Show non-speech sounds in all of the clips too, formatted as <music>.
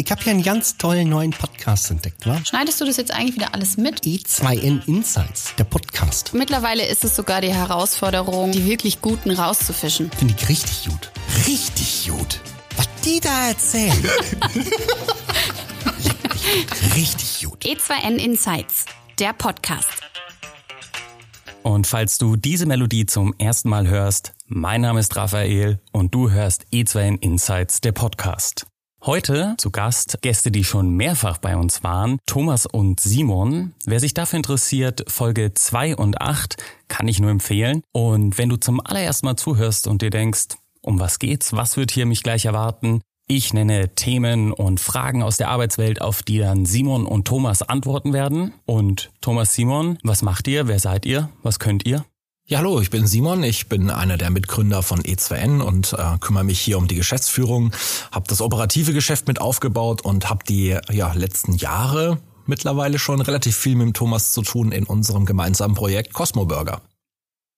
Ich habe hier einen ganz tollen neuen Podcast entdeckt, wa? Schneidest du das jetzt eigentlich wieder alles mit? E2N Insights, der Podcast. Mittlerweile ist es sogar die Herausforderung, die wirklich Guten rauszufischen. Finde ich richtig gut. Richtig gut. Was die da erzählen. <laughs> richtig gut. E2N Insights, der Podcast. Und falls du diese Melodie zum ersten Mal hörst, mein Name ist Raphael und du hörst E2N Insights, der Podcast. Heute zu Gast Gäste, die schon mehrfach bei uns waren, Thomas und Simon. Wer sich dafür interessiert, Folge 2 und 8 kann ich nur empfehlen. Und wenn du zum allerersten Mal zuhörst und dir denkst, um was geht's, was wird hier mich gleich erwarten, ich nenne Themen und Fragen aus der Arbeitswelt, auf die dann Simon und Thomas antworten werden. Und Thomas Simon, was macht ihr? Wer seid ihr? Was könnt ihr? Ja, hallo, ich bin Simon, ich bin einer der Mitgründer von E2N und äh, kümmere mich hier um die Geschäftsführung, habe das operative Geschäft mit aufgebaut und habe die ja, letzten Jahre mittlerweile schon relativ viel mit Thomas zu tun in unserem gemeinsamen Projekt Cosmo Burger.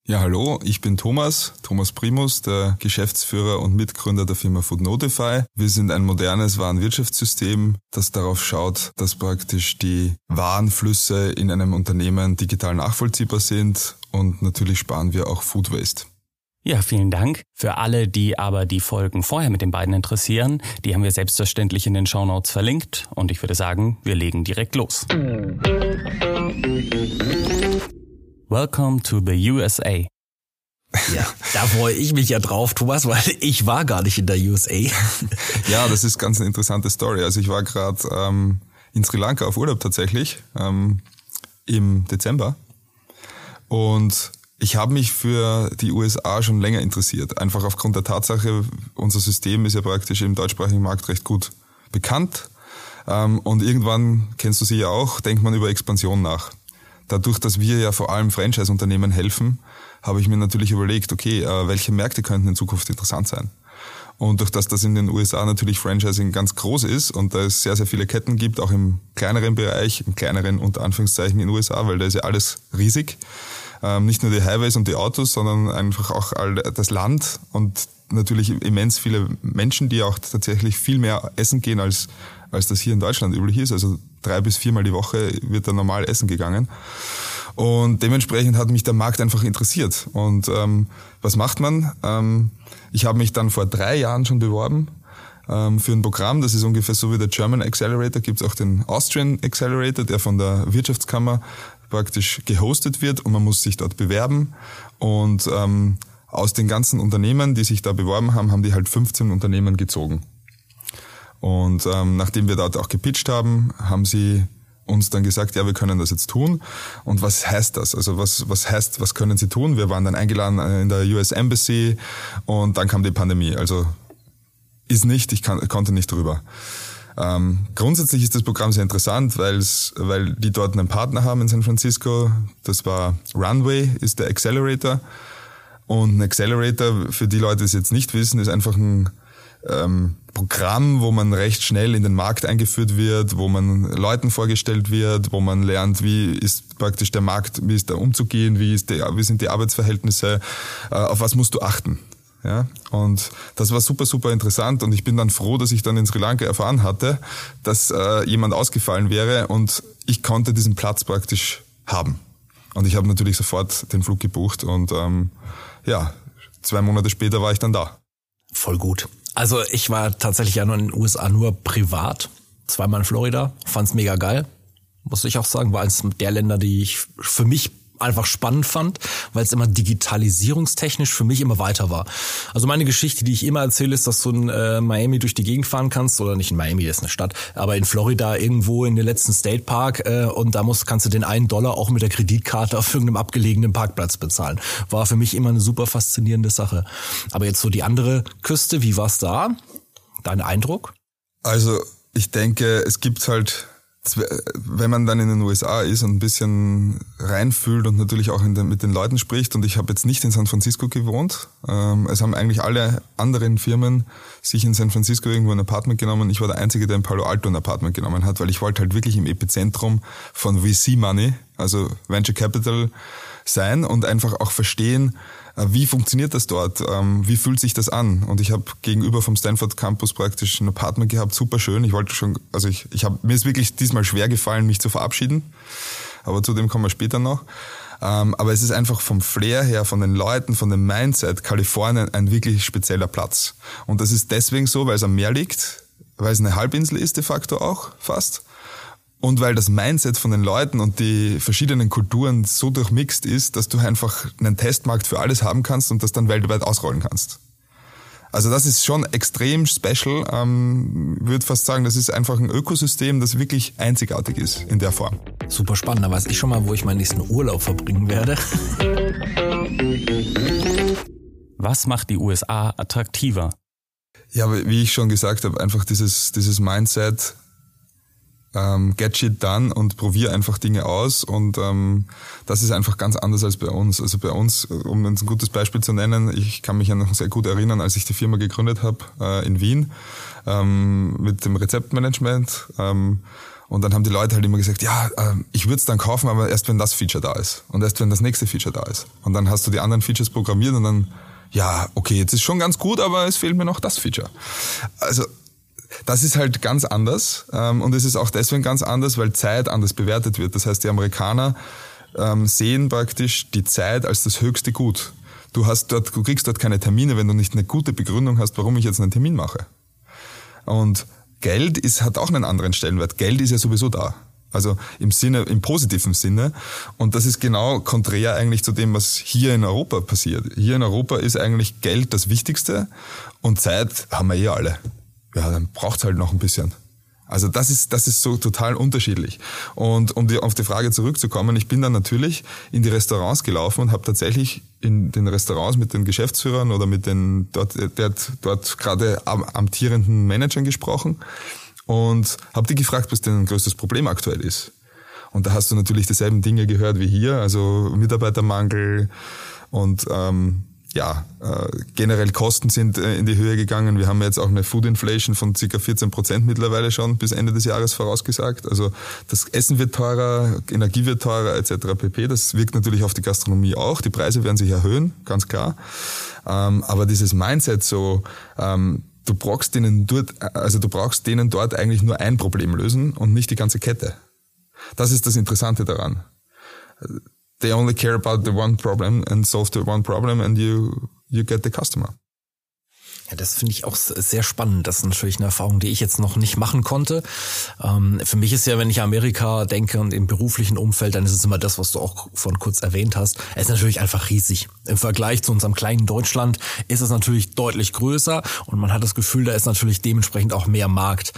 Ja, hallo, ich bin Thomas, Thomas Primus, der Geschäftsführer und Mitgründer der Firma Food Notify. Wir sind ein modernes Warenwirtschaftssystem, das darauf schaut, dass praktisch die Warenflüsse in einem Unternehmen digital nachvollziehbar sind und natürlich sparen wir auch Food Waste. Ja, vielen Dank. Für alle, die aber die Folgen vorher mit den beiden interessieren, die haben wir selbstverständlich in den Shownotes verlinkt und ich würde sagen, wir legen direkt los. Welcome to the USA. Ja, da freue ich mich ja drauf, Thomas, weil ich war gar nicht in der USA. Ja, das ist ganz eine interessante Story. Also ich war gerade ähm, in Sri Lanka auf Urlaub tatsächlich ähm, im Dezember und ich habe mich für die USA schon länger interessiert. Einfach aufgrund der Tatsache, unser System ist ja praktisch im deutschsprachigen Markt recht gut bekannt. Ähm, und irgendwann, kennst du sie ja auch, denkt man über Expansion nach dadurch, dass wir ja vor allem Franchise-Unternehmen helfen, habe ich mir natürlich überlegt, okay, äh, welche Märkte könnten in Zukunft interessant sein? Und durch das das in den USA natürlich Franchising ganz groß ist und da es sehr, sehr viele Ketten gibt, auch im kleineren Bereich, im kleineren unter Anführungszeichen in den USA, weil da ist ja alles riesig. Ähm, nicht nur die Highways und die Autos, sondern einfach auch all das Land und natürlich immens viele Menschen, die auch tatsächlich viel mehr essen gehen, als, als das hier in Deutschland üblich ist. Also drei bis viermal die Woche wird da normal essen gegangen. Und dementsprechend hat mich der Markt einfach interessiert. Und ähm, was macht man? Ähm, ich habe mich dann vor drei Jahren schon beworben ähm, für ein Programm, das ist ungefähr so wie der German Accelerator, gibt es auch den Austrian Accelerator, der von der Wirtschaftskammer praktisch gehostet wird und man muss sich dort bewerben. Und ähm, aus den ganzen Unternehmen, die sich da beworben haben, haben die halt 15 Unternehmen gezogen. Und ähm, nachdem wir dort auch gepitcht haben, haben sie uns dann gesagt, ja, wir können das jetzt tun. Und was heißt das? Also was, was heißt, was können sie tun? Wir waren dann eingeladen äh, in der US Embassy und dann kam die Pandemie. Also ist nicht, ich kann, konnte nicht drüber. Ähm, grundsätzlich ist das Programm sehr interessant, weil die dort einen Partner haben in San Francisco. Das war Runway, ist der Accelerator. Und ein Accelerator, für die Leute, die es jetzt nicht wissen, ist einfach ein ähm, Programm, wo man recht schnell in den Markt eingeführt wird, wo man Leuten vorgestellt wird, wo man lernt, wie ist praktisch der Markt, wie ist da umzugehen, wie, ist die, wie sind die Arbeitsverhältnisse, äh, auf was musst du achten. Ja, und das war super, super interessant. Und ich bin dann froh, dass ich dann in Sri Lanka erfahren hatte, dass äh, jemand ausgefallen wäre. Und ich konnte diesen Platz praktisch haben. Und ich habe natürlich sofort den Flug gebucht. Und ähm, ja, zwei Monate später war ich dann da. Voll gut. Also ich war tatsächlich ja nur in den USA nur privat, zweimal in Florida, fand's mega geil, muss ich auch sagen, war eines der Länder, die ich für mich einfach spannend fand, weil es immer digitalisierungstechnisch für mich immer weiter war. Also meine Geschichte, die ich immer erzähle, ist, dass du in äh, Miami durch die Gegend fahren kannst, oder nicht in Miami, das ist eine Stadt, aber in Florida irgendwo in den letzten State Park äh, und da musst, kannst du den einen Dollar auch mit der Kreditkarte auf irgendeinem abgelegenen Parkplatz bezahlen. War für mich immer eine super faszinierende Sache. Aber jetzt so die andere Küste, wie war's da? Dein Eindruck? Also ich denke, es gibt halt wenn man dann in den USA ist und ein bisschen reinfühlt und natürlich auch den, mit den Leuten spricht, und ich habe jetzt nicht in San Francisco gewohnt, ähm, es haben eigentlich alle anderen Firmen sich in San Francisco irgendwo ein Apartment genommen. Ich war der Einzige, der in Palo Alto ein Apartment genommen hat, weil ich wollte halt wirklich im Epizentrum von VC Money also Venture Capital sein und einfach auch verstehen, äh, wie funktioniert das dort, ähm, wie fühlt sich das an. Und ich habe gegenüber vom Stanford Campus praktisch ein Apartment gehabt, super schön. Ich wollte schon, also ich, ich habe mir ist wirklich diesmal schwer gefallen, mich zu verabschieden, aber zu dem kommen wir später noch. Ähm, aber es ist einfach vom Flair her, von den Leuten, von dem Mindset, Kalifornien ein wirklich spezieller Platz. Und das ist deswegen so, weil es am Meer liegt, weil es eine Halbinsel ist de facto auch fast. Und weil das Mindset von den Leuten und die verschiedenen Kulturen so durchmixt ist, dass du einfach einen Testmarkt für alles haben kannst und das dann weltweit ausrollen kannst. Also das ist schon extrem special. Ähm, würde fast sagen, das ist einfach ein Ökosystem, das wirklich einzigartig ist in der Form. Super spannend. Da weiß ich schon mal, wo ich meinen nächsten Urlaub verbringen werde. Was macht die USA attraktiver? Ja, wie ich schon gesagt habe, einfach dieses, dieses Mindset, ähm, get shit done und probier einfach Dinge aus und ähm, das ist einfach ganz anders als bei uns. Also bei uns, um ein gutes Beispiel zu nennen, ich kann mich ja noch sehr gut erinnern, als ich die Firma gegründet habe äh, in Wien ähm, mit dem Rezeptmanagement ähm, und dann haben die Leute halt immer gesagt, ja, äh, ich würde es dann kaufen, aber erst wenn das Feature da ist und erst wenn das nächste Feature da ist. Und dann hast du die anderen Features programmiert und dann, ja, okay, jetzt ist schon ganz gut, aber es fehlt mir noch das Feature. Also das ist halt ganz anders ähm, und es ist auch deswegen ganz anders, weil Zeit anders bewertet wird. Das heißt, die Amerikaner ähm, sehen praktisch die Zeit als das höchste Gut. Du hast dort, du kriegst dort keine Termine, wenn du nicht eine gute Begründung hast, warum ich jetzt einen Termin mache. Und Geld ist, hat auch einen anderen Stellenwert. Geld ist ja sowieso da. Also im Sinne, im positiven Sinne. Und das ist genau konträr eigentlich zu dem, was hier in Europa passiert. Hier in Europa ist eigentlich Geld das Wichtigste und Zeit haben wir eh alle ja, dann braucht's halt noch ein bisschen. Also das ist, das ist so total unterschiedlich. Und um die, auf die Frage zurückzukommen, ich bin dann natürlich in die Restaurants gelaufen und habe tatsächlich in den Restaurants mit den Geschäftsführern oder mit den dort, der, dort gerade amtierenden Managern gesprochen und habe die gefragt, was denn ein größtes Problem aktuell ist. Und da hast du natürlich dieselben Dinge gehört wie hier, also Mitarbeitermangel und ähm, ja, äh, generell Kosten sind äh, in die Höhe gegangen. Wir haben jetzt auch eine Food Inflation von ca. 14 Prozent mittlerweile schon bis Ende des Jahres vorausgesagt. Also das Essen wird teurer, Energie wird teurer etc. pp. Das wirkt natürlich auf die Gastronomie auch. Die Preise werden sich erhöhen, ganz klar. Ähm, aber dieses Mindset so, ähm, du brauchst denen dort, also du brauchst denen dort eigentlich nur ein Problem lösen und nicht die ganze Kette. Das ist das Interessante daran they only care about the one problem and solve the one problem and you, you get the customer. Ja, das finde ich auch sehr spannend. Das ist natürlich eine Erfahrung, die ich jetzt noch nicht machen konnte. Ähm, für mich ist ja, wenn ich Amerika denke und im beruflichen Umfeld, dann ist es immer das, was du auch von kurz erwähnt hast. Es ist natürlich einfach riesig. Im Vergleich zu unserem kleinen Deutschland ist es natürlich deutlich größer und man hat das Gefühl, da ist natürlich dementsprechend auch mehr Markt.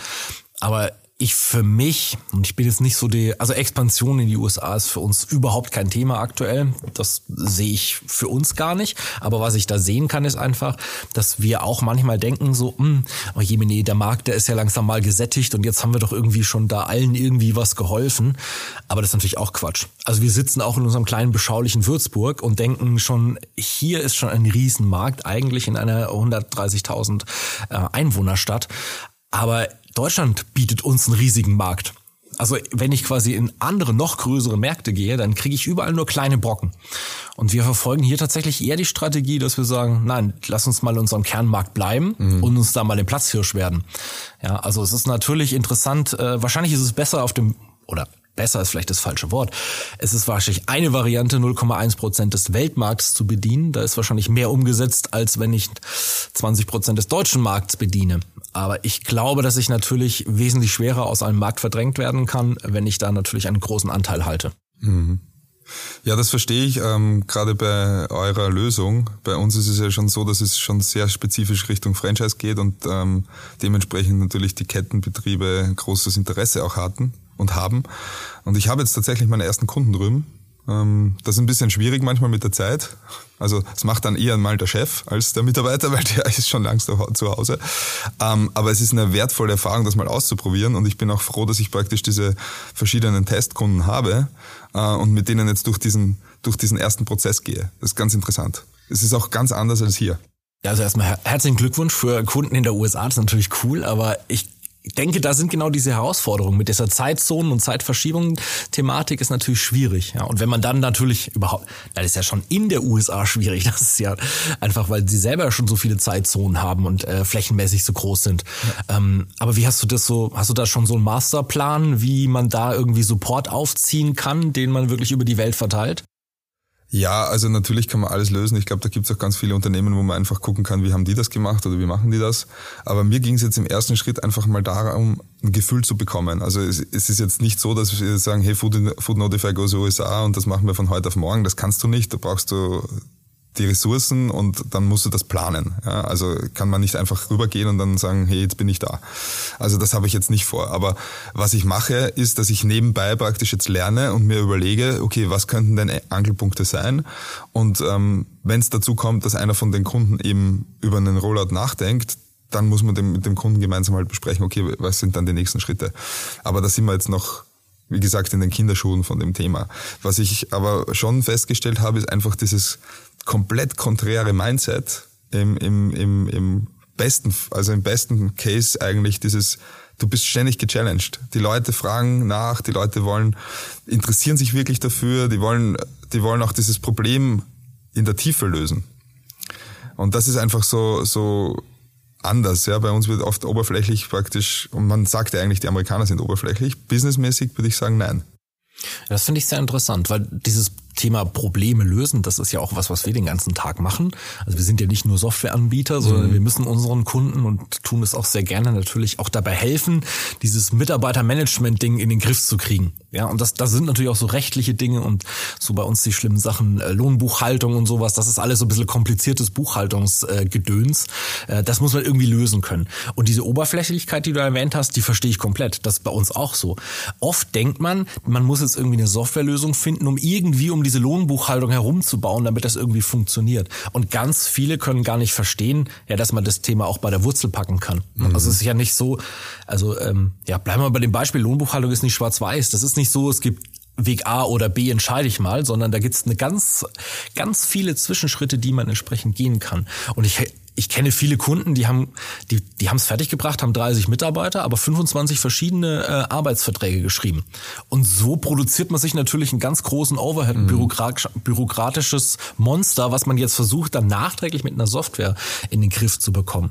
Aber ich für mich, und ich bin jetzt nicht so die, also Expansion in die USA ist für uns überhaupt kein Thema aktuell. Das sehe ich für uns gar nicht. Aber was ich da sehen kann, ist einfach, dass wir auch manchmal denken so, hm, oh Jemine, der Markt, der ist ja langsam mal gesättigt und jetzt haben wir doch irgendwie schon da allen irgendwie was geholfen. Aber das ist natürlich auch Quatsch. Also wir sitzen auch in unserem kleinen beschaulichen Würzburg und denken schon, hier ist schon ein Riesenmarkt, eigentlich in einer 130.000 äh, Einwohnerstadt. Aber Deutschland bietet uns einen riesigen Markt. Also wenn ich quasi in andere, noch größere Märkte gehe, dann kriege ich überall nur kleine Brocken. Und wir verfolgen hier tatsächlich eher die Strategie, dass wir sagen, nein, lass uns mal in unserem Kernmarkt bleiben mhm. und uns da mal den Platzhirsch werden. Ja, also es ist natürlich interessant, äh, wahrscheinlich ist es besser auf dem, oder besser ist vielleicht das falsche Wort. Es ist wahrscheinlich eine Variante, 0,1 Prozent des Weltmarkts zu bedienen. Da ist wahrscheinlich mehr umgesetzt, als wenn ich 20 Prozent des deutschen Markts bediene. Aber ich glaube, dass ich natürlich wesentlich schwerer aus einem Markt verdrängt werden kann, wenn ich da natürlich einen großen Anteil halte. Mhm. Ja, das verstehe ich. Ähm, gerade bei eurer Lösung. Bei uns ist es ja schon so, dass es schon sehr spezifisch Richtung Franchise geht und ähm, dementsprechend natürlich die Kettenbetriebe großes Interesse auch hatten und haben. Und ich habe jetzt tatsächlich meine ersten Kunden drüben das ist ein bisschen schwierig manchmal mit der Zeit. Also es macht dann eher mal der Chef als der Mitarbeiter, <laughs> weil der ist schon längst zu Hause. Ähm, aber es ist eine wertvolle Erfahrung, das mal auszuprobieren. Und ich bin auch froh, dass ich praktisch diese verschiedenen Testkunden habe äh, und mit denen jetzt durch diesen, durch diesen ersten Prozess gehe. Das ist ganz interessant. Es ist auch ganz anders als hier. Ja, also erstmal herzlichen Glückwunsch für Kunden in der USA. Das ist natürlich cool, aber ich denke, da sind genau diese Herausforderungen mit dieser Zeitzonen- und Zeitverschiebung-Thematik ist natürlich schwierig. Ja. Und wenn man dann natürlich überhaupt, das ist ja schon in der USA schwierig, <laughs> das ist ja einfach, weil sie selber schon so viele Zeitzonen haben und äh, flächenmäßig so groß sind. Ja. Ähm, aber wie hast du das so, hast du da schon so einen Masterplan, wie man da irgendwie Support aufziehen kann, den man wirklich über die Welt verteilt? Ja, also natürlich kann man alles lösen. Ich glaube, da gibt es auch ganz viele Unternehmen, wo man einfach gucken kann, wie haben die das gemacht oder wie machen die das. Aber mir ging es jetzt im ersten Schritt einfach mal darum, ein Gefühl zu bekommen. Also es, es ist jetzt nicht so, dass wir sagen, hey, Food, Food Notify goes USA und das machen wir von heute auf morgen. Das kannst du nicht. Da brauchst du die Ressourcen und dann musst du das planen. Ja, also kann man nicht einfach rübergehen und dann sagen, hey, jetzt bin ich da. Also das habe ich jetzt nicht vor. Aber was ich mache, ist, dass ich nebenbei praktisch jetzt lerne und mir überlege, okay, was könnten denn Angelpunkte sein? Und ähm, wenn es dazu kommt, dass einer von den Kunden eben über einen Rollout nachdenkt, dann muss man dem, mit dem Kunden gemeinsam halt besprechen, okay, was sind dann die nächsten Schritte. Aber da sind wir jetzt noch wie gesagt, in den Kinderschuhen von dem Thema. Was ich aber schon festgestellt habe, ist einfach dieses komplett konträre Mindset im, im, im, im besten, also im besten Case eigentlich dieses, du bist ständig gechallenged. Die Leute fragen nach, die Leute wollen, interessieren sich wirklich dafür, die wollen, die wollen auch dieses Problem in der Tiefe lösen. Und das ist einfach so, so anders. Ja, bei uns wird oft oberflächlich praktisch, und man sagt ja eigentlich, die Amerikaner sind oberflächlich. Businessmäßig würde ich sagen, nein. Das finde ich sehr interessant, weil dieses Thema Probleme lösen, das ist ja auch was, was wir den ganzen Tag machen. Also wir sind ja nicht nur Softwareanbieter, sondern mhm. wir müssen unseren Kunden und tun es auch sehr gerne natürlich auch dabei helfen, dieses Mitarbeitermanagement-Ding in den Griff zu kriegen. Ja, und das, das sind natürlich auch so rechtliche Dinge und so bei uns die schlimmen Sachen, äh, Lohnbuchhaltung und sowas, das ist alles so ein bisschen kompliziertes Buchhaltungsgedöns. Äh, das muss man irgendwie lösen können. Und diese Oberflächlichkeit, die du erwähnt hast, die verstehe ich komplett. Das ist bei uns auch so. Oft denkt man, man muss jetzt irgendwie eine Softwarelösung finden, um irgendwie um diese Lohnbuchhaltung herumzubauen, damit das irgendwie funktioniert. Und ganz viele können gar nicht verstehen, ja, dass man das Thema auch bei der Wurzel packen kann. Mhm. Also es ist ja nicht so, also ähm, ja, bleiben wir bei dem Beispiel, Lohnbuchhaltung ist nicht schwarz-weiß. Das ist nicht so, es gibt Weg A oder B entscheide ich mal, sondern da gibt es eine ganz, ganz viele Zwischenschritte, die man entsprechend gehen kann. Und ich ich kenne viele Kunden, die haben die die haben es fertiggebracht, haben 30 Mitarbeiter, aber 25 verschiedene äh, Arbeitsverträge geschrieben. Und so produziert man sich natürlich einen ganz großen Overhead, mhm. bürokratisch, bürokratisches Monster, was man jetzt versucht, dann nachträglich mit einer Software in den Griff zu bekommen.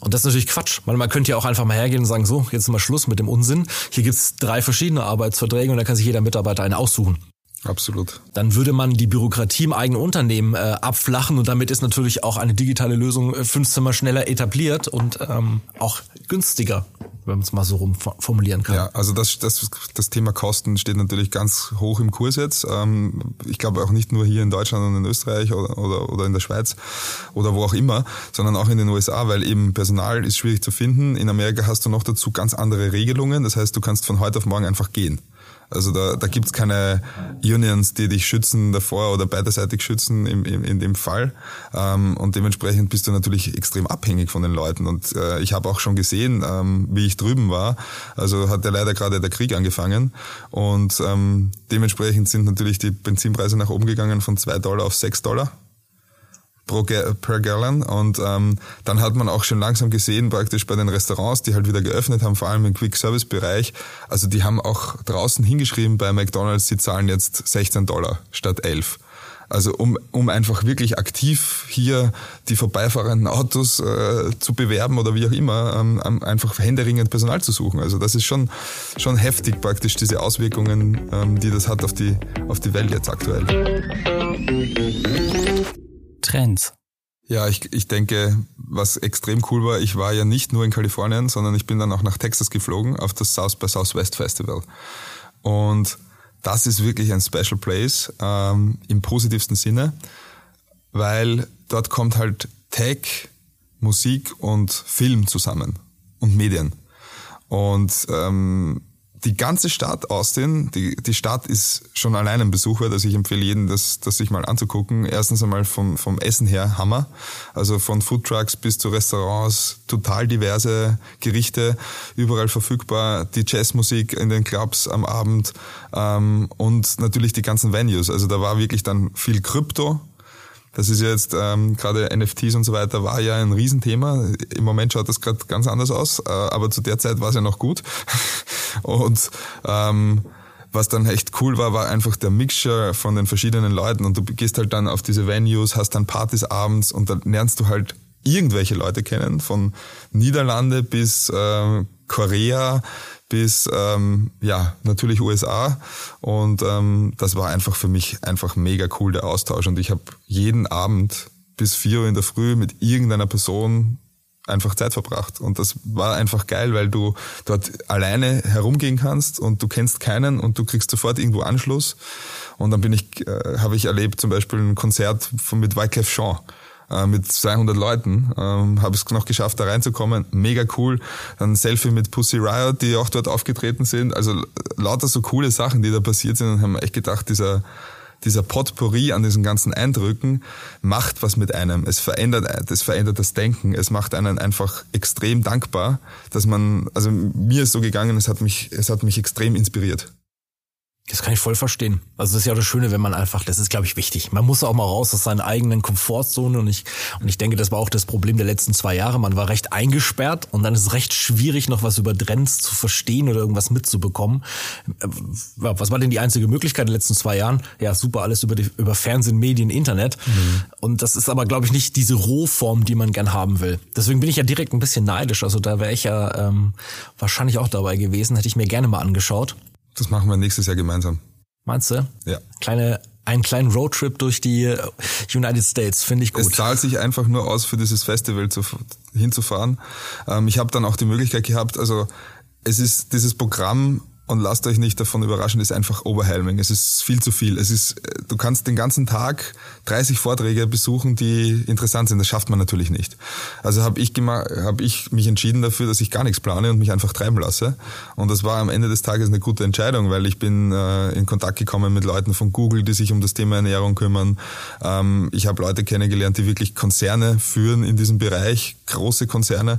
Und das ist natürlich Quatsch, weil man könnte ja auch einfach mal hergehen und sagen, so, jetzt ist mal Schluss mit dem Unsinn. Hier gibt's drei verschiedene Arbeitsverträge und da kann sich jeder Mitarbeiter einen aussuchen. Absolut. Dann würde man die Bürokratie im eigenen Unternehmen äh, abflachen und damit ist natürlich auch eine digitale Lösung äh, fünfzimmer schneller etabliert und ähm, auch günstiger, wenn man es mal so rum formulieren kann. Ja, also das, das, das Thema Kosten steht natürlich ganz hoch im Kurs jetzt. Ähm, ich glaube auch nicht nur hier in Deutschland und in Österreich oder, oder, oder in der Schweiz oder wo auch immer, sondern auch in den USA, weil eben Personal ist schwierig zu finden. In Amerika hast du noch dazu ganz andere Regelungen. Das heißt, du kannst von heute auf morgen einfach gehen. Also da, da gibt es keine Unions, die dich schützen davor oder beiderseitig schützen im, im, in dem Fall. Ähm, und dementsprechend bist du natürlich extrem abhängig von den Leuten. Und äh, ich habe auch schon gesehen, ähm, wie ich drüben war. Also hat ja leider gerade der Krieg angefangen. Und ähm, dementsprechend sind natürlich die Benzinpreise nach oben gegangen von zwei Dollar auf sechs Dollar pro per Gallon. Und ähm, dann hat man auch schon langsam gesehen, praktisch bei den Restaurants, die halt wieder geöffnet haben, vor allem im Quick-Service-Bereich, also die haben auch draußen hingeschrieben bei McDonalds, sie zahlen jetzt 16 Dollar statt 11. Also um, um einfach wirklich aktiv hier die vorbeifahrenden Autos äh, zu bewerben oder wie auch immer, ähm, einfach händeringend Personal zu suchen. Also das ist schon, schon heftig praktisch, diese Auswirkungen, ähm, die das hat auf die, auf die Welt jetzt aktuell. Trends? Ja, ich, ich denke, was extrem cool war, ich war ja nicht nur in Kalifornien, sondern ich bin dann auch nach Texas geflogen auf das South by Southwest Festival. Und das ist wirklich ein Special Place ähm, im positivsten Sinne, weil dort kommt halt Tech, Musik und Film zusammen und Medien. Und ähm, die ganze Stadt Austin, die, die Stadt ist schon allein ein Besuch wert. Also ich empfehle jedem, das, das sich mal anzugucken. Erstens einmal vom, vom Essen her Hammer. Also von Foodtrucks bis zu Restaurants, total diverse Gerichte, überall verfügbar. Die Jazzmusik in den Clubs am Abend ähm, und natürlich die ganzen Venues. Also da war wirklich dann viel Krypto, Das ist jetzt ähm, gerade NFTs und so weiter war ja ein Riesenthema. Im Moment schaut das gerade ganz anders aus, äh, aber zu der Zeit war es ja noch gut. <laughs> und ähm, was dann echt cool war, war einfach der Mixture von den verschiedenen Leuten und du gehst halt dann auf diese Venues, hast dann Partys abends und dann lernst du halt irgendwelche Leute kennen, von Niederlande bis äh, Korea bis ähm, ja natürlich USA und ähm, das war einfach für mich einfach mega cool der Austausch und ich habe jeden Abend bis vier Uhr in der Früh mit irgendeiner Person einfach Zeit verbracht. Und das war einfach geil, weil du dort alleine herumgehen kannst und du kennst keinen und du kriegst sofort irgendwo Anschluss. Und dann bin ich, äh, habe ich erlebt zum Beispiel ein Konzert von, mit Wyclef Jean äh, mit 200 Leuten, ähm, habe es noch geschafft, da reinzukommen. Mega cool. Dann ein Selfie mit Pussy Riot, die auch dort aufgetreten sind. Also lauter so coole Sachen, die da passiert sind und haben echt gedacht, dieser dieser Potpourri an diesen ganzen Eindrücken macht was mit einem. Es verändert, es verändert das Denken. Es macht einen einfach extrem dankbar, dass man, also mir ist so gegangen, es hat mich, es hat mich extrem inspiriert. Das kann ich voll verstehen. Also das ist ja das Schöne, wenn man einfach, das ist glaube ich wichtig. Man muss auch mal raus aus seiner eigenen Komfortzone und ich und ich denke, das war auch das Problem der letzten zwei Jahre. Man war recht eingesperrt und dann ist es recht schwierig, noch was über Trends zu verstehen oder irgendwas mitzubekommen. Äh, was war denn die einzige Möglichkeit in den letzten zwei Jahren? Ja, super, alles über die, über Fernsehen, Medien, Internet. Mhm. Und das ist aber glaube ich nicht diese Rohform, die man gern haben will. Deswegen bin ich ja direkt ein bisschen neidisch. Also da wäre ich ja ähm, wahrscheinlich auch dabei gewesen, hätte ich mir gerne mal angeschaut. Das machen wir nächstes Jahr gemeinsam. Meinst du? Ja. Kleine, einen kleinen Roadtrip durch die äh, United States, finde ich gut. Es zahlt sich einfach nur aus, für dieses Festival zu, hinzufahren. Ähm, ich habe dann auch die Möglichkeit gehabt, also es ist dieses Programm und lasst euch nicht davon überraschen, ist einfach Oberhelming. Es ist viel zu viel. Es ist, du kannst den ganzen Tag 30 Vorträge besuchen, die interessant sind. Das schafft man natürlich nicht. Also habe ich, hab ich mich entschieden dafür, dass ich gar nichts plane und mich einfach treiben lasse. Und das war am Ende des Tages eine gute Entscheidung, weil ich bin äh, in Kontakt gekommen mit Leuten von Google, die sich um das Thema Ernährung kümmern. Ähm, ich habe Leute kennengelernt, die wirklich Konzerne führen in diesem Bereich, große Konzerne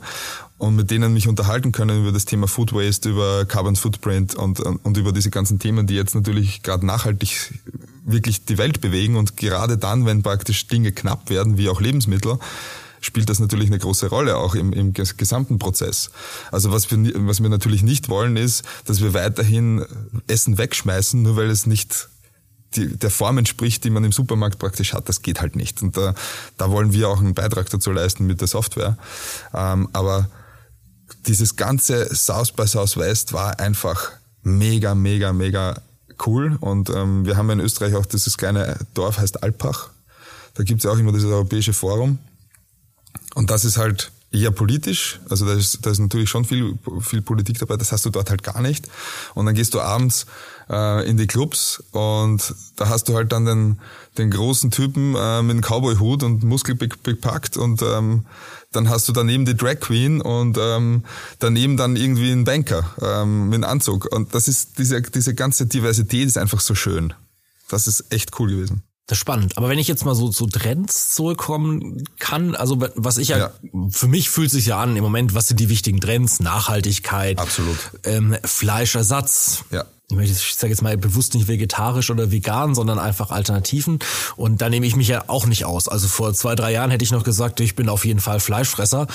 und mit denen mich unterhalten können über das Thema Food Waste, über Carbon Footprint und, und über diese ganzen Themen, die jetzt natürlich gerade nachhaltig wirklich die Welt bewegen und gerade dann, wenn praktisch Dinge knapp werden, wie auch Lebensmittel, spielt das natürlich eine große Rolle auch im, im gesamten Prozess. Also was wir, was wir natürlich nicht wollen, ist, dass wir weiterhin Essen wegschmeißen, nur weil es nicht die, der Form entspricht, die man im Supermarkt praktisch hat. Das geht halt nicht. Und da, da wollen wir auch einen Beitrag dazu leisten mit der Software. Ähm, aber dieses ganze South by Southwest war einfach mega, mega, mega cool. Und ähm, wir haben in Österreich auch dieses kleine Dorf, heißt Alpach. Da gibt's ja auch immer dieses Europäische Forum. Und das ist halt eher politisch. Also da ist, da ist natürlich schon viel, viel Politik dabei. Das hast du dort halt gar nicht. Und dann gehst du abends äh, in die Clubs und da hast du halt dann den, den großen Typen äh, mit dem Cowboy-Hut und Muskel bepackt und ähm, dann hast du daneben die Drag Queen und ähm, daneben dann irgendwie einen Banker ähm, mit einem Anzug. Und das ist diese, diese ganze Diversität ist einfach so schön. Das ist echt cool gewesen. Das ist spannend. Aber wenn ich jetzt mal so zu Trends zurückkommen kann, also was ich ja, ja, für mich fühlt sich ja an im Moment, was sind die wichtigen Trends? Nachhaltigkeit. Absolut. Ähm, Fleischersatz. Ja ich sage jetzt mal bewusst nicht vegetarisch oder vegan, sondern einfach Alternativen. Und da nehme ich mich ja auch nicht aus. Also vor zwei, drei Jahren hätte ich noch gesagt, ich bin auf jeden Fall Fleischfresser.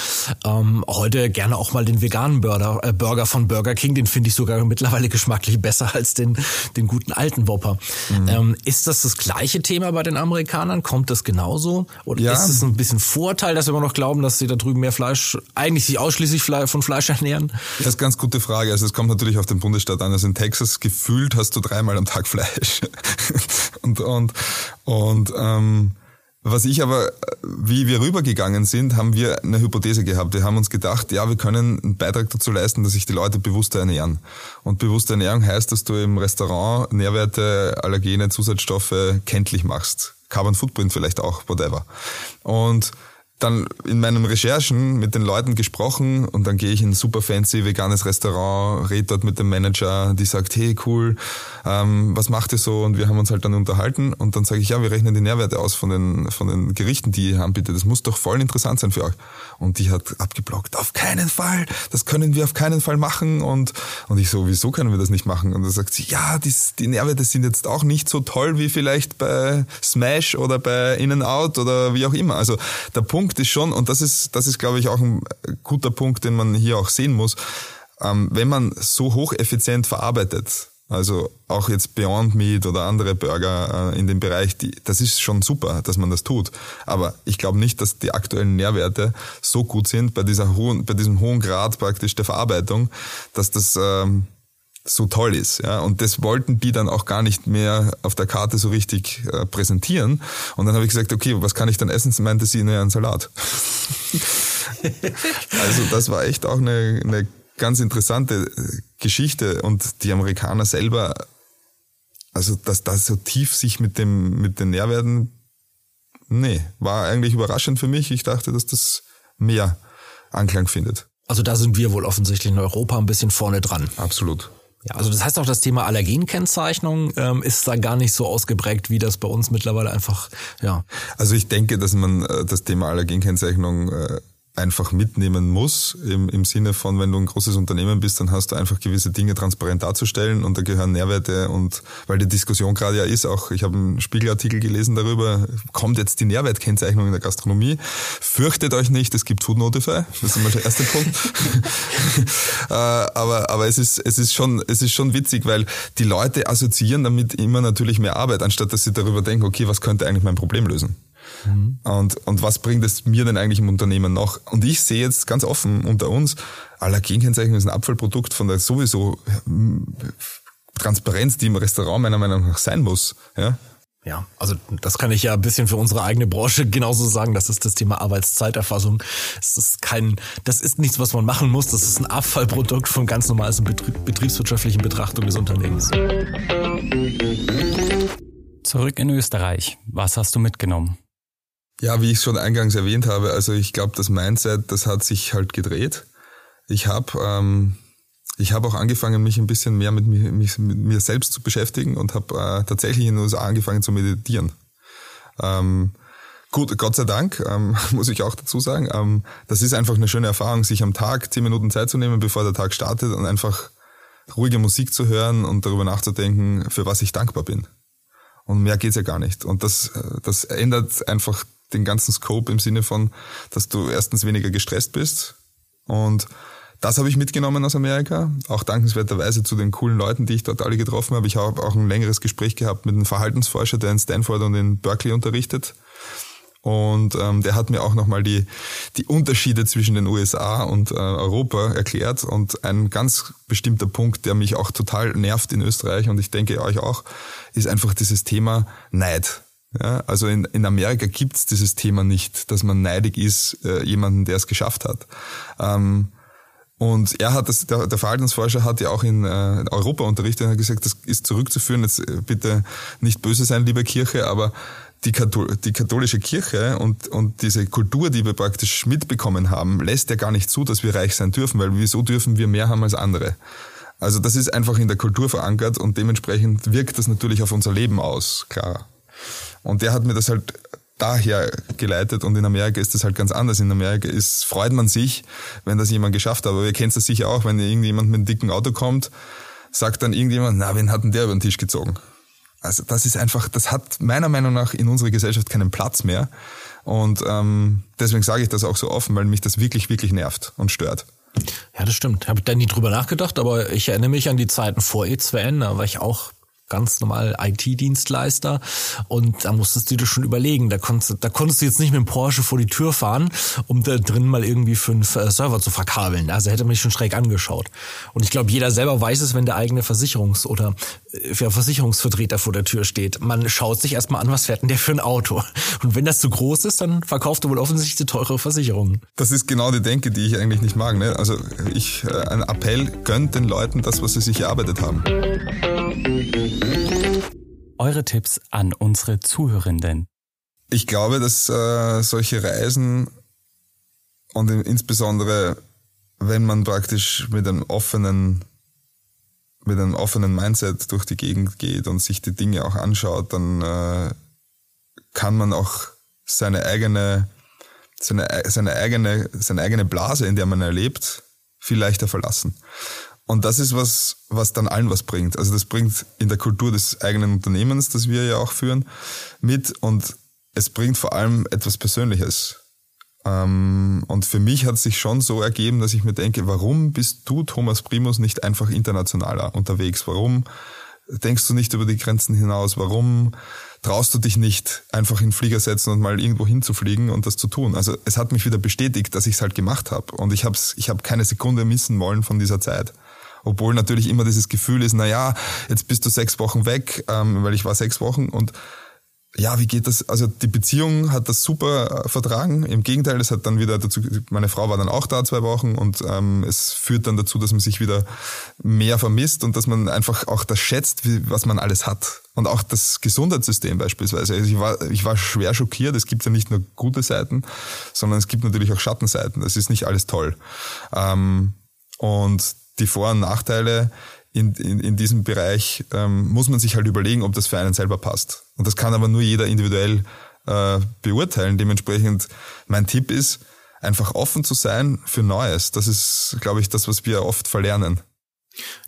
Ähm, heute gerne auch mal den veganen Burger, äh, Burger von Burger King. Den finde ich sogar mittlerweile geschmacklich besser als den, den guten alten Whopper. Mhm. Ähm, ist das das gleiche Thema bei den Amerikanern? Kommt das genauso? Oder ja. ist es ein bisschen Vorteil, dass wir immer noch glauben, dass sie da drüben mehr Fleisch, eigentlich sich ausschließlich von Fleisch ernähren? Das ist eine ganz gute Frage. Also es kommt natürlich auf den Bundesstaat an. Also in Texas gefühlt hast du dreimal am Tag Fleisch. <laughs> und und, und ähm, was ich aber, wie wir rübergegangen sind, haben wir eine Hypothese gehabt. Wir haben uns gedacht, ja, wir können einen Beitrag dazu leisten, dass sich die Leute bewusster ernähren. Und bewusste Ernährung heißt, dass du im Restaurant Nährwerte, Allergene, Zusatzstoffe kenntlich machst. Carbon Footprint vielleicht auch, whatever. Und dann in meinen Recherchen mit den Leuten gesprochen und dann gehe ich in ein super fancy veganes Restaurant, rede dort mit dem Manager, die sagt, hey cool, ähm, was macht ihr so? Und wir haben uns halt dann unterhalten und dann sage ich, ja, wir rechnen die Nährwerte aus von den, von den Gerichten, die ihr anbietet. Das muss doch voll interessant sein für euch. Und die hat abgeblockt, auf keinen Fall, das können wir auf keinen Fall machen. Und, und ich so, wieso können wir das nicht machen? Und dann sagt sie, ja, die, die Nährwerte sind jetzt auch nicht so toll wie vielleicht bei Smash oder bei In-N-Out oder wie auch immer. Also der Punkt ist schon, und das ist, das ist glaube ich auch ein guter Punkt, den man hier auch sehen muss, ähm, wenn man so hocheffizient verarbeitet, also auch jetzt Beyond Meat oder andere Burger äh, in dem Bereich, die, das ist schon super, dass man das tut. Aber ich glaube nicht, dass die aktuellen Nährwerte so gut sind bei dieser hohen, bei diesem hohen Grad praktisch der Verarbeitung, dass das ähm, so toll ist. Ja? Und das wollten die dann auch gar nicht mehr auf der Karte so richtig äh, präsentieren. Und dann habe ich gesagt, okay, was kann ich dann essen? Sie meinte sie, naja, einen Salat. <laughs> also das war echt auch eine, eine ganz interessante äh, Geschichte und die Amerikaner selber, also dass das so tief sich mit dem mit den Nährwerten, nee, war eigentlich überraschend für mich. Ich dachte, dass das mehr Anklang findet. Also da sind wir wohl offensichtlich in Europa ein bisschen vorne dran. Absolut. Ja, also das heißt auch, das Thema Allergenkennzeichnung ähm, ist da gar nicht so ausgeprägt, wie das bei uns mittlerweile einfach, ja. Also ich denke, dass man äh, das Thema Allergenkennzeichnung äh, einfach mitnehmen muss, im, im Sinne von, wenn du ein großes Unternehmen bist, dann hast du einfach gewisse Dinge transparent darzustellen und da gehören Nährwerte und weil die Diskussion gerade ja ist, auch ich habe einen Spiegelartikel gelesen darüber, kommt jetzt die Nährwertkennzeichnung in der Gastronomie. Fürchtet euch nicht, es gibt Food Notify, das ist mal der erste Punkt. <laughs> Äh, aber aber es ist es ist schon es ist schon witzig, weil die Leute assoziieren damit immer natürlich mehr Arbeit, anstatt dass sie darüber denken, okay, was könnte eigentlich mein Problem lösen? Mhm. Und, und was bringt es mir denn eigentlich im Unternehmen noch? Und ich sehe jetzt ganz offen unter uns, Allergenkennzeichnung ist ein Abfallprodukt von der sowieso Transparenz, die im Restaurant meiner Meinung nach sein muss. Ja? Ja, also das kann ich ja ein bisschen für unsere eigene Branche genauso sagen. Das ist das Thema Arbeitszeiterfassung. Es ist kein, das ist nichts, was man machen muss. Das ist ein Abfallprodukt von ganz normalen Betrieb, betriebswirtschaftlichen Betrachtung des Unternehmens. Zurück in Österreich. Was hast du mitgenommen? Ja, wie ich schon eingangs erwähnt habe, also ich glaube, das Mindset, das hat sich halt gedreht. Ich habe ähm, ich habe auch angefangen, mich ein bisschen mehr mit mir, mich, mit mir selbst zu beschäftigen und habe äh, tatsächlich in den USA angefangen zu meditieren. Ähm, gut, Gott sei Dank, ähm, <laughs> muss ich auch dazu sagen. Ähm, das ist einfach eine schöne Erfahrung, sich am Tag zehn Minuten Zeit zu nehmen, bevor der Tag startet und einfach ruhige Musik zu hören und darüber nachzudenken, für was ich dankbar bin. Und mehr geht's ja gar nicht. Und das, äh, das ändert einfach den ganzen Scope im Sinne von, dass du erstens weniger gestresst bist und das habe ich mitgenommen aus Amerika, auch dankenswerterweise zu den coolen Leuten, die ich dort alle getroffen habe. Ich habe auch ein längeres Gespräch gehabt mit einem Verhaltensforscher, der in Stanford und in Berkeley unterrichtet. Und ähm, der hat mir auch nochmal die, die Unterschiede zwischen den USA und äh, Europa erklärt. Und ein ganz bestimmter Punkt, der mich auch total nervt in Österreich und ich denke euch auch, ist einfach dieses Thema Neid. Ja, also in, in Amerika gibt's dieses Thema nicht, dass man neidig ist, äh, jemanden, der es geschafft hat. Ähm, und er hat das, der, der Verhaltensforscher hat ja auch in äh, Europa unterrichtet und hat gesagt, das ist zurückzuführen, jetzt äh, bitte nicht böse sein, liebe Kirche, aber die, Kathol die katholische Kirche und, und diese Kultur, die wir praktisch mitbekommen haben, lässt ja gar nicht zu, dass wir reich sein dürfen, weil wieso dürfen wir mehr haben als andere? Also das ist einfach in der Kultur verankert und dementsprechend wirkt das natürlich auf unser Leben aus, klar. Und der hat mir das halt daher geleitet und in Amerika ist das halt ganz anders. In Amerika ist, freut man sich, wenn das jemand geschafft hat. Aber ihr kennt das sicher auch, wenn irgendjemand mit einem dicken Auto kommt, sagt dann irgendjemand, na, wen hat denn der über den Tisch gezogen? Also das ist einfach, das hat meiner Meinung nach in unserer Gesellschaft keinen Platz mehr. Und ähm, deswegen sage ich das auch so offen, weil mich das wirklich, wirklich nervt und stört. Ja, das stimmt. Habe ich da nie drüber nachgedacht, aber ich erinnere mich an die Zeiten vor E2N, da war ich auch ganz normal IT-Dienstleister und da musstest du dir schon überlegen, da konntest, da konntest du jetzt nicht mit dem Porsche vor die Tür fahren, um da drin mal irgendwie fünf äh, Server zu verkabeln. Also hätte man mich schon schräg angeschaut. Und ich glaube, jeder selber weiß es, wenn der eigene Versicherungs- oder äh, Versicherungsvertreter vor der Tür steht. Man schaut sich erstmal an, was fährt denn der für ein Auto? Und wenn das zu groß ist, dann verkauft er wohl offensichtlich teure Versicherung. Das ist genau die Denke, die ich eigentlich nicht mag. Ne? Also ich, äh, ein Appell gönnt den Leuten das, was sie sich erarbeitet haben. Eure Tipps an unsere Zuhörenden. Ich glaube, dass äh, solche Reisen und insbesondere, wenn man praktisch mit einem offenen, mit einem offenen Mindset durch die Gegend geht und sich die Dinge auch anschaut, dann äh, kann man auch seine eigene, seine, seine eigene, seine eigene Blase, in der man erlebt, viel leichter verlassen. Und das ist was, was dann allen was bringt. Also das bringt in der Kultur des eigenen Unternehmens, das wir ja auch führen, mit und es bringt vor allem etwas Persönliches. Ähm, und für mich hat es sich schon so ergeben, dass ich mir denke, warum bist du, Thomas Primus, nicht einfach internationaler unterwegs? Warum denkst du nicht über die Grenzen hinaus? Warum traust du dich nicht, einfach in den Flieger setzen und mal irgendwo hinzufliegen und das zu tun? Also es hat mich wieder bestätigt, dass ich es halt gemacht habe. Und ich habe ich hab keine Sekunde missen wollen von dieser Zeit. Obwohl natürlich immer dieses Gefühl ist, na ja, jetzt bist du sechs Wochen weg, ähm, weil ich war sechs Wochen und ja, wie geht das? Also die Beziehung hat das super äh, vertragen. Im Gegenteil, es hat dann wieder dazu, meine Frau war dann auch da zwei Wochen und ähm, es führt dann dazu, dass man sich wieder mehr vermisst und dass man einfach auch das schätzt, wie, was man alles hat. Und auch das Gesundheitssystem beispielsweise. Also ich war, ich war schwer schockiert. Es gibt ja nicht nur gute Seiten, sondern es gibt natürlich auch Schattenseiten. Es ist nicht alles toll. Ähm, und die Vor- und Nachteile in, in, in diesem Bereich ähm, muss man sich halt überlegen, ob das für einen selber passt. Und das kann aber nur jeder individuell äh, beurteilen. Dementsprechend mein Tipp ist, einfach offen zu sein für Neues. Das ist, glaube ich, das, was wir oft verlernen.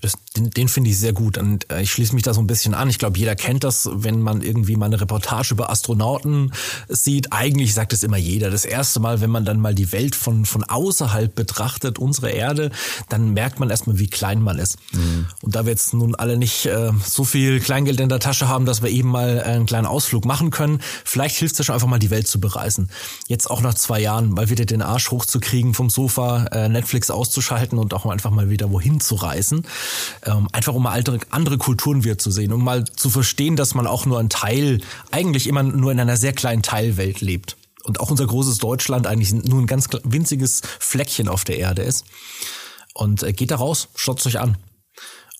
Das, den, den finde ich sehr gut und äh, ich schließe mich da so ein bisschen an. Ich glaube, jeder kennt das, wenn man irgendwie mal eine Reportage über Astronauten sieht. Eigentlich sagt es immer jeder. Das erste Mal, wenn man dann mal die Welt von, von außerhalb betrachtet, unsere Erde, dann merkt man erstmal, wie klein man ist. Mhm. Und da wir jetzt nun alle nicht äh, so viel Kleingeld in der Tasche haben, dass wir eben mal einen kleinen Ausflug machen können, vielleicht hilft es ja schon einfach mal die Welt zu bereisen. Jetzt auch nach zwei Jahren mal wieder den Arsch hochzukriegen, vom Sofa äh, Netflix auszuschalten und auch einfach mal wieder wohin zu reisen ähm, einfach um mal andere, andere Kulturen wieder zu sehen, um mal zu verstehen, dass man auch nur ein Teil, eigentlich immer nur in einer sehr kleinen Teilwelt lebt. Und auch unser großes Deutschland eigentlich nur ein ganz winziges Fleckchen auf der Erde ist. Und äh, geht da raus, schaut euch an.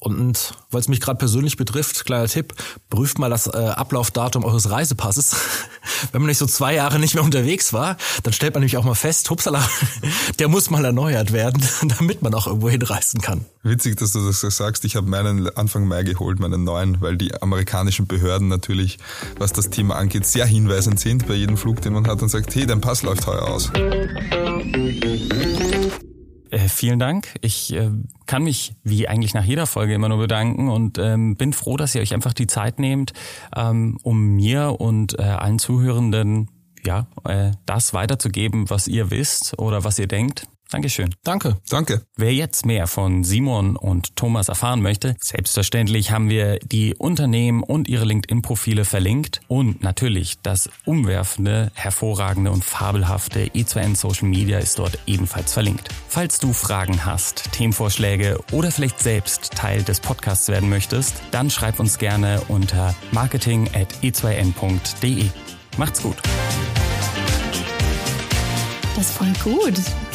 Und weil es mich gerade persönlich betrifft, kleiner Tipp, prüft mal das äh, Ablaufdatum eures Reisepasses. <laughs> Wenn man nicht so zwei Jahre nicht mehr unterwegs war, dann stellt man nämlich auch mal fest, hupsala, <laughs> der muss mal erneuert werden, <laughs> damit man auch irgendwo hinreisen kann. Witzig, dass du das sagst. Ich habe meinen Anfang Mai geholt, meinen neuen, weil die amerikanischen Behörden natürlich, was das Thema angeht, sehr hinweisend sind bei jedem Flug, den man hat und sagt, hey, dein Pass läuft heuer aus. Äh, vielen Dank. Ich äh, kann mich wie eigentlich nach jeder Folge immer nur bedanken und ähm, bin froh, dass ihr euch einfach die Zeit nehmt, ähm, um mir und äh, allen Zuhörenden ja äh, das weiterzugeben, was ihr wisst oder was ihr denkt. Dankeschön. Danke. Danke. Wer jetzt mehr von Simon und Thomas erfahren möchte, selbstverständlich haben wir die Unternehmen und ihre LinkedIn-Profile verlinkt und natürlich das umwerfende, hervorragende und fabelhafte E2N Social Media ist dort ebenfalls verlinkt. Falls du Fragen hast, Themenvorschläge oder vielleicht selbst Teil des Podcasts werden möchtest, dann schreib uns gerne unter marketing at e2n.de. Macht's gut. Das ist voll gut.